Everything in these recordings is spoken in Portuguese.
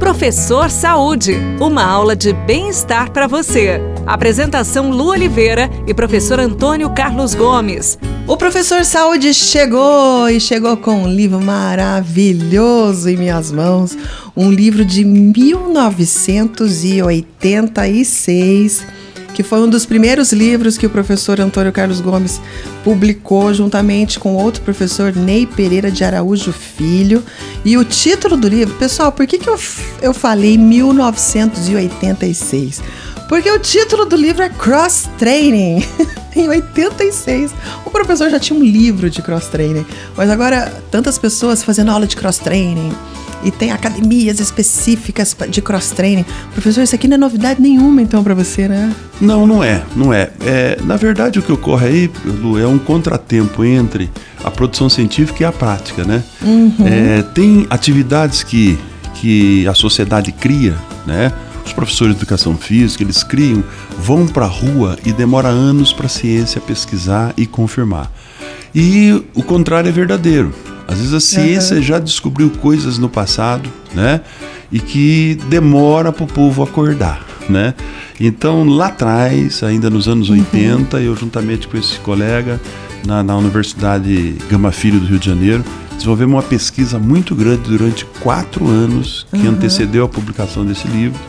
Professor Saúde, uma aula de bem-estar para você. Apresentação Lu Oliveira e professor Antônio Carlos Gomes. O professor Saúde chegou e chegou com um livro maravilhoso em minhas mãos, um livro de 1986 que foi um dos primeiros livros que o professor Antônio Carlos Gomes publicou juntamente com outro professor Ney Pereira de Araújo Filho. E o título do livro, pessoal, por que, que eu, eu falei 1986? Porque o título do livro é Cross Training. em 86, o professor já tinha um livro de cross training, mas agora tantas pessoas fazendo aula de cross training, e tem academias específicas de cross-training. Professor, isso aqui não é novidade nenhuma, então, para você, né? Não, não é, não é. é. Na verdade, o que ocorre aí, Lu, é um contratempo entre a produção científica e a prática, né? Uhum. É, tem atividades que, que a sociedade cria, né? Os professores de educação física, eles criam, vão para a rua e demora anos para a ciência pesquisar e confirmar. E o contrário é verdadeiro. Às vezes a ciência uhum. já descobriu coisas no passado, né? E que demora para o povo acordar, né? Então, lá atrás, ainda nos anos uhum. 80, eu juntamente com esse colega na, na Universidade Gama Filho do Rio de Janeiro, desenvolvemos uma pesquisa muito grande durante quatro anos que uhum. antecedeu a publicação desse livro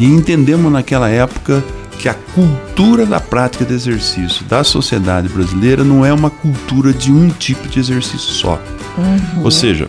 e entendemos naquela época que a cultura da prática de exercício da sociedade brasileira não é uma cultura de um tipo de exercício só. Uhum. Ou seja,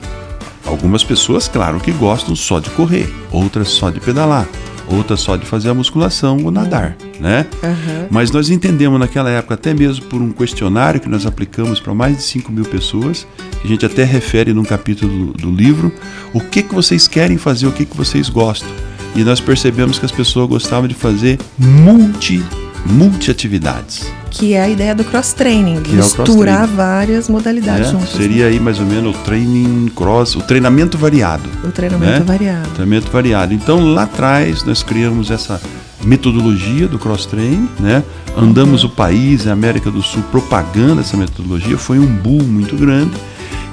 algumas pessoas, claro, que gostam só de correr, outras só de pedalar, outras só de fazer a musculação ou nadar, né? Uhum. Mas nós entendemos naquela época, até mesmo por um questionário que nós aplicamos para mais de 5 mil pessoas, que a gente até refere num capítulo do, do livro, o que, que vocês querem fazer, o que, que vocês gostam. E nós percebemos que as pessoas gostavam de fazer multi, multi atividades que é a ideia do cross-training, é misturar cross várias modalidades é, juntas. Seria né? aí mais ou menos o training cross, o treinamento variado. O treinamento né? variado. Treinamento variado. Então lá atrás nós criamos essa metodologia do cross-training, né? Andamos uhum. o país, a América do Sul, propagando essa metodologia, foi um boom muito grande.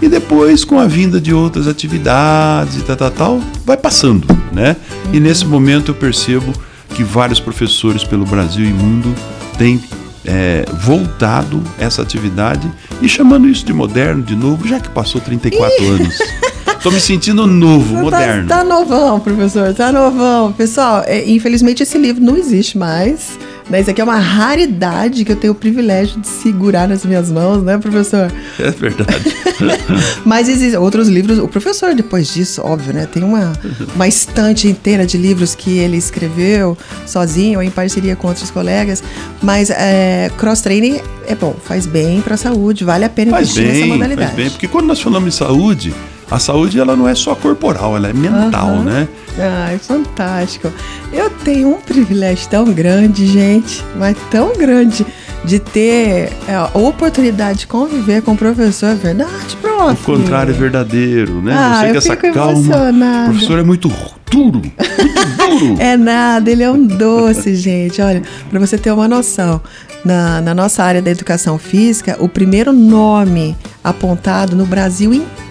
E depois, com a vinda de outras atividades e tal, tal, tal vai passando, né? Uhum. E nesse momento eu percebo que vários professores pelo Brasil e mundo têm é, voltado essa atividade e chamando isso de moderno de novo, já que passou 34 anos. Tô me sentindo novo, tá, moderno. Tá, tá novão, professor, tá novão. Pessoal, é, infelizmente esse livro não existe mais. Né? Isso aqui é uma raridade que eu tenho o privilégio de segurar nas minhas mãos, né, professor? É verdade. Mas existem outros livros. O professor, depois disso, óbvio, né, tem uma, uma estante inteira de livros que ele escreveu sozinho ou em parceria com outros colegas. Mas é, cross-training é bom, faz bem para a saúde, vale a pena faz investir bem, nessa modalidade. Faz bem, porque quando nós falamos em saúde, a saúde ela não é só corporal, ela é mental, uhum. né? Ai, fantástico. Eu tenho um privilégio tão grande, gente, mas tão grande de ter é, a oportunidade de conviver com o professor, é verdade, prof? O contrário é verdadeiro, né? Ah, Você que essa calma. O professor é muito duro, muito duro. é nada, ele é um doce, gente. Olha, para você ter uma noção, na, na nossa área da educação física, o primeiro nome apontado no Brasil inteiro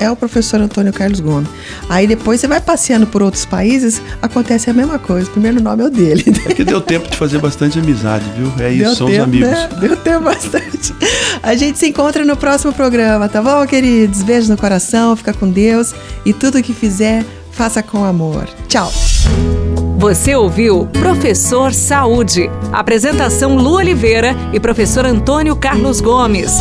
é o professor Antônio Carlos Gomes. Aí depois você vai passeando por outros países, acontece a mesma coisa. O primeiro nome é o dele. É que deu tempo de fazer bastante amizade, viu? É isso, deu são tempo, os amigos. Né? Deu tempo bastante. A gente se encontra no próximo programa, tá bom, queridos? Beijo no coração, fica com Deus e tudo que fizer, faça com amor. Tchau. Você ouviu Professor Saúde. Apresentação Lu Oliveira e professor Antônio Carlos Gomes.